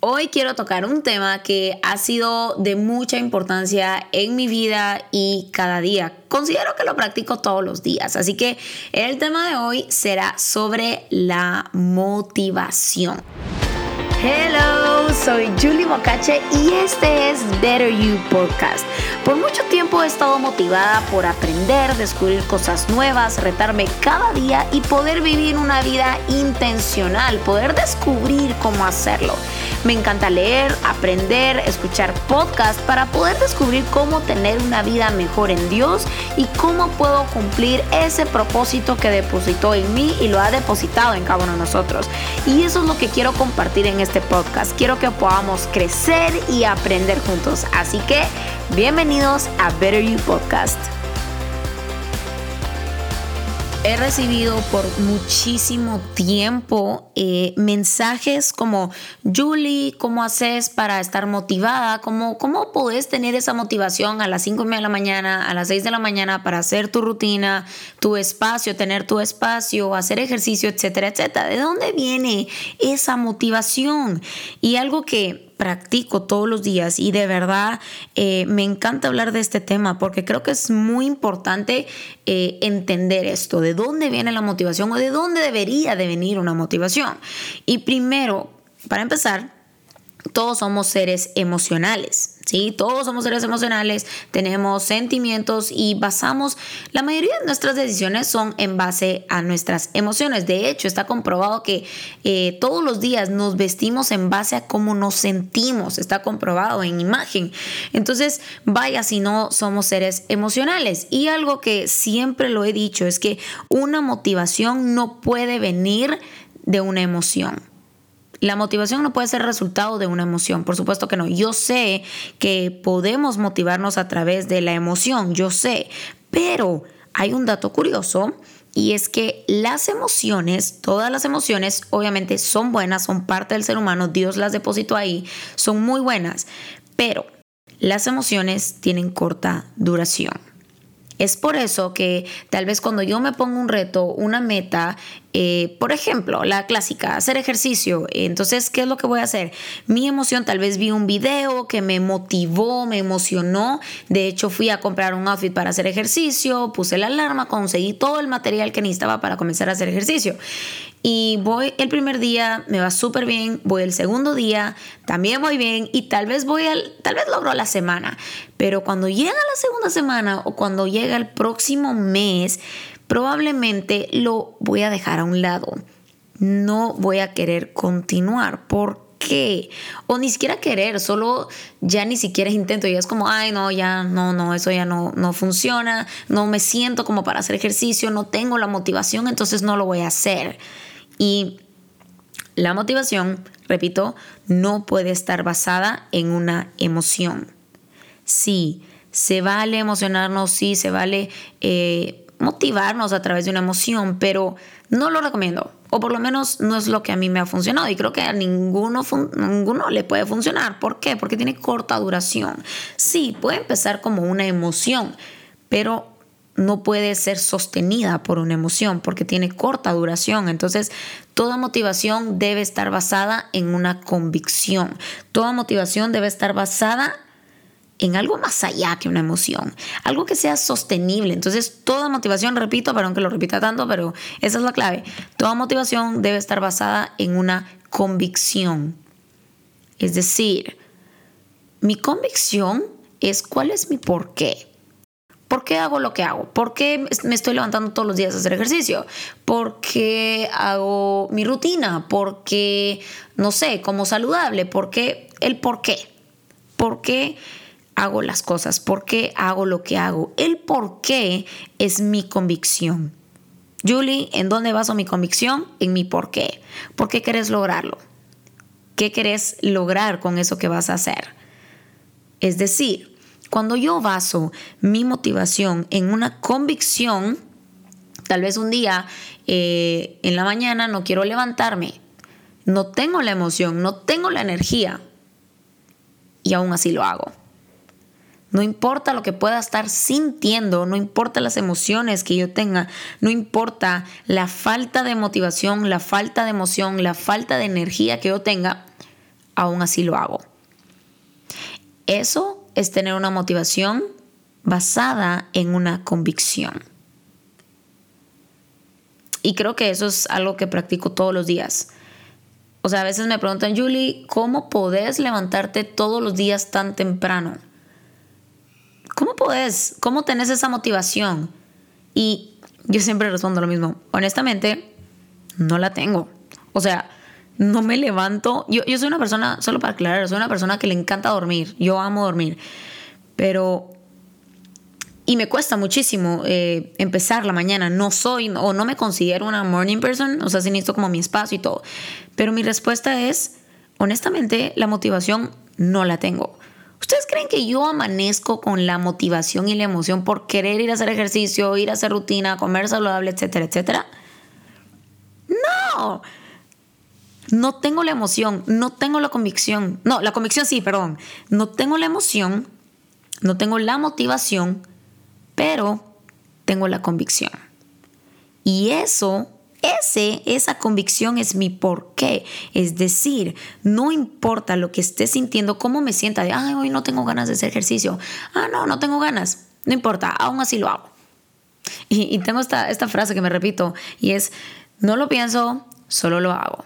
Hoy quiero tocar un tema que ha sido de mucha importancia en mi vida y cada día. Considero que lo practico todos los días, así que el tema de hoy será sobre la motivación. Hello, soy Julie Mocache y este es Better You Podcast. Por mucho tiempo he estado motivada por aprender, descubrir cosas nuevas, retarme cada día y poder vivir una vida intencional, poder descubrir cómo hacerlo. Me encanta leer, aprender, escuchar podcasts para poder descubrir cómo tener una vida mejor en Dios y cómo puedo cumplir ese propósito que depositó en mí y lo ha depositado en cada uno de nosotros. Y eso es lo que quiero compartir en este podcast. Quiero que podamos crecer y aprender juntos. Así que bienvenidos a Better You Podcast. He recibido por muchísimo tiempo eh, mensajes como, Julie, ¿cómo haces para estar motivada? ¿Cómo, ¿Cómo puedes tener esa motivación a las 5 de la mañana, a las 6 de la mañana para hacer tu rutina, tu espacio, tener tu espacio, hacer ejercicio, etcétera, etcétera? ¿De dónde viene esa motivación? Y algo que practico todos los días y de verdad eh, me encanta hablar de este tema porque creo que es muy importante eh, entender esto, de dónde viene la motivación o de dónde debería de venir una motivación. Y primero, para empezar, todos somos seres emocionales. ¿Sí? Todos somos seres emocionales, tenemos sentimientos y basamos, la mayoría de nuestras decisiones son en base a nuestras emociones. De hecho, está comprobado que eh, todos los días nos vestimos en base a cómo nos sentimos, está comprobado en imagen. Entonces, vaya si no somos seres emocionales. Y algo que siempre lo he dicho es que una motivación no puede venir de una emoción. La motivación no puede ser resultado de una emoción, por supuesto que no. Yo sé que podemos motivarnos a través de la emoción, yo sé, pero hay un dato curioso y es que las emociones, todas las emociones obviamente son buenas, son parte del ser humano, Dios las depositó ahí, son muy buenas, pero las emociones tienen corta duración. Es por eso que tal vez cuando yo me pongo un reto, una meta, eh, por ejemplo, la clásica, hacer ejercicio. Entonces, ¿qué es lo que voy a hacer? Mi emoción, tal vez vi un video que me motivó, me emocionó. De hecho, fui a comprar un outfit para hacer ejercicio, puse la alarma, conseguí todo el material que necesitaba para comenzar a hacer ejercicio. Y voy el primer día, me va súper bien, voy el segundo día, también voy bien y tal vez voy al, tal vez logro la semana. Pero cuando llega la segunda semana o cuando llega el próximo mes, probablemente lo voy a dejar a un lado. No voy a querer continuar. ¿Por qué? O ni siquiera querer, solo ya ni siquiera intento. Ya es como, ay, no, ya, no, no, eso ya no, no funciona. No me siento como para hacer ejercicio, no tengo la motivación, entonces no lo voy a hacer. Y la motivación, repito, no puede estar basada en una emoción. Sí, se vale emocionarnos, sí, se vale eh, motivarnos a través de una emoción, pero no lo recomiendo. O por lo menos no es lo que a mí me ha funcionado. Y creo que a ninguno, ninguno le puede funcionar. ¿Por qué? Porque tiene corta duración. Sí, puede empezar como una emoción, pero no puede ser sostenida por una emoción porque tiene corta duración. Entonces, toda motivación debe estar basada en una convicción. Toda motivación debe estar basada en algo más allá que una emoción, algo que sea sostenible. Entonces, toda motivación, repito, perdón que lo repita tanto, pero esa es la clave. Toda motivación debe estar basada en una convicción. Es decir, mi convicción es cuál es mi porqué. ¿Por qué hago lo que hago? ¿Por qué me estoy levantando todos los días a hacer ejercicio? ¿Por qué hago mi rutina? ¿Por qué, no sé, como saludable? ¿Por qué? El por qué. ¿Por qué hago las cosas? ¿Por qué hago lo que hago? El por qué es mi convicción. Julie, ¿en dónde baso mi convicción? En mi por qué. ¿Por qué querés lograrlo? ¿Qué querés lograr con eso que vas a hacer? Es decir, cuando yo baso mi motivación en una convicción, tal vez un día eh, en la mañana no quiero levantarme, no tengo la emoción, no tengo la energía y aún así lo hago. No importa lo que pueda estar sintiendo, no importa las emociones que yo tenga, no importa la falta de motivación, la falta de emoción, la falta de energía que yo tenga, aún así lo hago. Eso es tener una motivación basada en una convicción. Y creo que eso es algo que practico todos los días. O sea, a veces me preguntan, Julie, ¿cómo podés levantarte todos los días tan temprano? ¿Cómo podés? ¿Cómo tenés esa motivación? Y yo siempre respondo lo mismo. Honestamente, no la tengo. O sea, no me levanto. Yo, yo soy una persona, solo para aclarar, soy una persona que le encanta dormir. Yo amo dormir. Pero y me cuesta muchísimo eh, empezar la mañana. No soy o no me considero una morning person, o sea, sí necesito como mi espacio y todo. Pero mi respuesta es, honestamente, la motivación no la tengo. ¿Ustedes creen que yo amanezco con la motivación y la emoción por querer ir a hacer ejercicio, ir a hacer rutina, comer saludable, etcétera, etcétera? No. No tengo la emoción, no tengo la convicción. No, la convicción sí, perdón. No tengo la emoción, no tengo la motivación pero tengo la convicción. Y eso, ese, esa convicción es mi porqué. Es decir, no importa lo que esté sintiendo, cómo me sienta de, ay, hoy no tengo ganas de hacer ejercicio. Ah, no, no tengo ganas. No importa, aún así lo hago. Y, tengo esta, esta frase que me repito y es, no lo pienso, solo lo hago.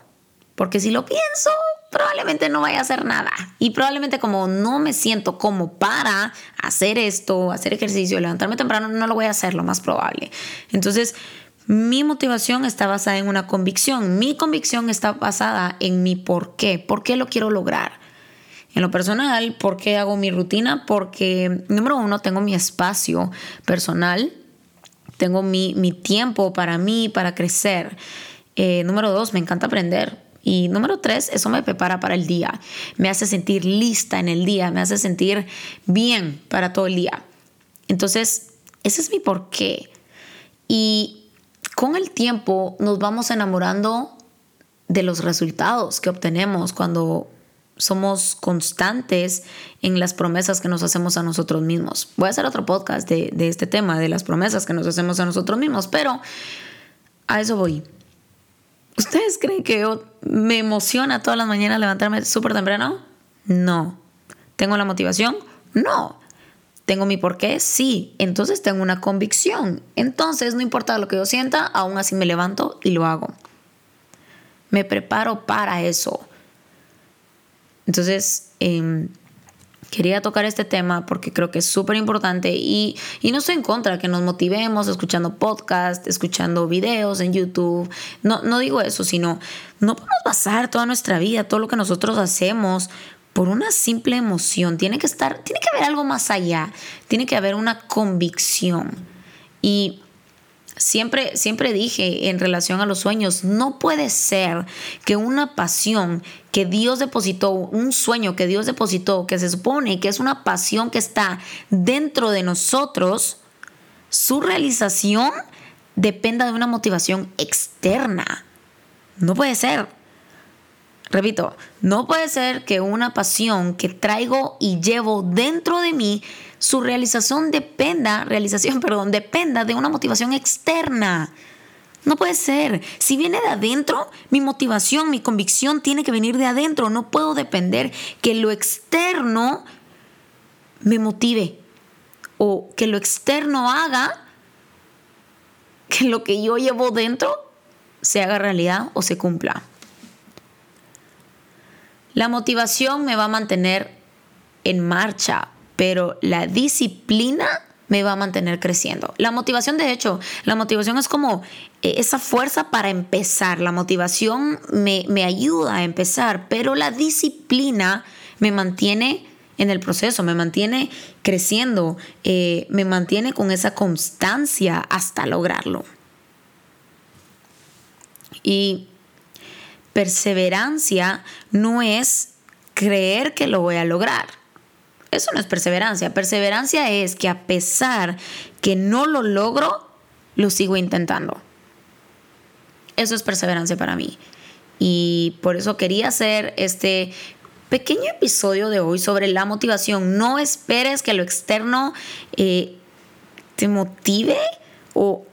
Porque si lo pienso, probablemente no vaya a hacer nada. Y probablemente como no me siento como para hacer esto, hacer ejercicio, levantarme temprano, no lo voy a hacer, lo más probable. Entonces, mi motivación está basada en una convicción. Mi convicción está basada en mi por qué. ¿Por qué lo quiero lograr? En lo personal, ¿por qué hago mi rutina? Porque, número uno, tengo mi espacio personal, tengo mi, tiempo para mí, para crecer. Eh, número dos, me encanta aprender. Y número tres, eso me prepara para el día. Me hace sentir lista en el día, me hace sentir bien para todo el día. Entonces, ese es mi porqué. Y con el tiempo nos vamos enamorando de los resultados que obtenemos cuando somos constantes en las promesas que nos hacemos a nosotros mismos. Voy a hacer otro podcast de, este tema, de las promesas que nos hacemos a nosotros mismos, pero a eso voy. ¿Ustedes creen que yo me emociona todas las mañanas levantarme súper temprano? No. ¿Tengo la motivación? No. ¿Tengo mi porqué? Sí. Entonces tengo una convicción. Entonces, no importa lo que yo sienta, aún así me levanto y lo hago. Me preparo para eso. Entonces, eh, quería tocar este tema porque creo que es súper importante y, no estoy en contra que nos motivemos escuchando podcast, escuchando videos en YouTube. No, no digo eso, sino no podemos basar toda nuestra vida, todo lo que nosotros hacemos por una simple emoción. Tiene que estar, tiene que haber algo más allá, tiene que haber una convicción. Y Siempre, siempre dije en relación a los sueños, no puede ser que una pasión que Dios depositó, un sueño que Dios depositó, que se supone que es una pasión que está dentro de nosotros, su realización dependa de una motivación externa. No puede ser. Repito, no puede ser que una pasión que traigo y llevo dentro de mí su realización dependa, realización, perdón, dependa de una motivación externa. No puede ser. Si viene de adentro, mi motivación, mi convicción tiene que venir de adentro. No puedo depender que lo externo me motive o que lo externo haga que lo que yo llevo dentro se haga realidad o se cumpla. La motivación me va a mantener en marcha, pero la disciplina me va a mantener creciendo. La motivación, de hecho, la motivación es como eh, esa fuerza para empezar. La motivación me, ayuda a empezar, pero la disciplina me mantiene en el proceso, me mantiene creciendo, eh, me mantiene con esa constancia hasta lograrlo. Y perseverancia no es creer que lo voy a lograr eso no es perseverancia. Perseverancia es que a pesar que no lo logro, lo sigo intentando. Eso es perseverancia para mí. Y por eso quería hacer este pequeño episodio de hoy sobre la motivación. No esperes que lo externo eh, te motive o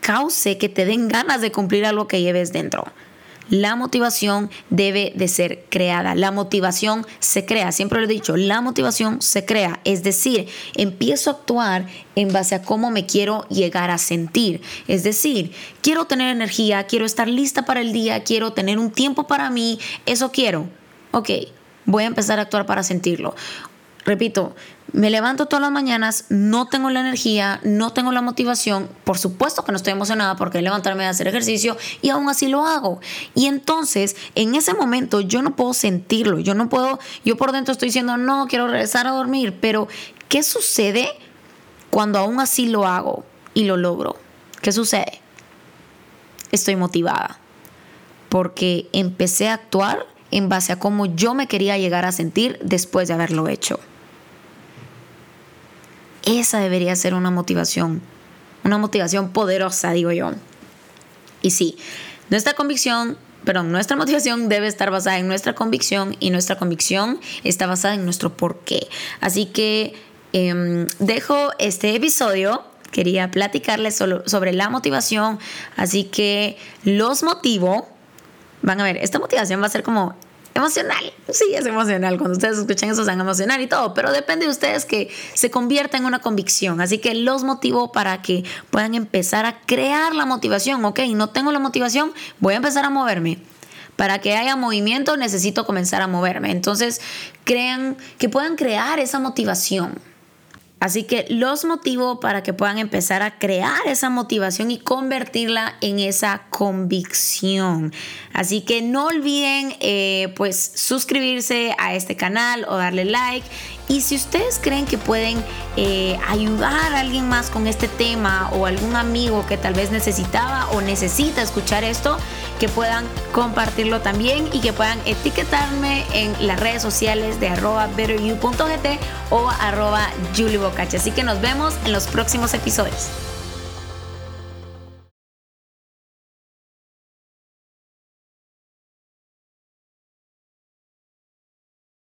cause que te den ganas de cumplir algo que lleves dentro. La motivación debe de ser creada. La motivación se crea, siempre lo he dicho, la motivación se crea. Es decir, empiezo a actuar en base a cómo me quiero llegar a sentir. Es decir, quiero tener energía, quiero estar lista para el día, quiero tener un tiempo para mí, eso quiero. Ok, voy a empezar a actuar para sentirlo. Repito, me levanto todas las mañanas, no tengo la energía, no tengo la motivación, por supuesto que no estoy emocionada porque levantarme a hacer ejercicio y aún así lo hago. Y entonces, en ese momento yo no puedo sentirlo, yo no puedo, yo por dentro estoy diciendo, no, quiero regresar a dormir, pero ¿qué sucede cuando aún así lo hago y lo logro? ¿Qué sucede? Estoy motivada porque empecé a actuar en base a cómo yo me quería llegar a sentir después de haberlo hecho. Esa debería ser una motivación, una motivación poderosa, digo yo. Y sí, nuestra convicción, perdón, nuestra motivación debe estar basada en nuestra convicción y nuestra convicción está basada en nuestro porqué. Así que em, dejo este episodio. Quería platicarles sobre la motivación, así que los motivo van a ver, esta motivación va a ser como emocional. Sí, es emocional. Cuando ustedes escuchan eso, van emocional y todo, pero depende de ustedes que se convierta en una convicción. Así que los motivo para que puedan empezar a crear la motivación. Ok, no tengo la motivación, voy a empezar a moverme. Para que haya movimiento necesito comenzar a moverme. Entonces, crean que puedan crear esa motivación. Así que los motivo para que puedan empezar a crear esa motivación y convertirla en esa convicción. Así que no olviden eh, pues suscribirse a este canal o darle like. Y si ustedes creen que pueden eh, ayudar a alguien más con este tema o algún amigo que tal vez necesitaba o necesita escuchar esto, que puedan compartirlo también y que puedan etiquetarme en las redes sociales de arroba betteryou.gt o arroba Así que nos vemos en los próximos episodios.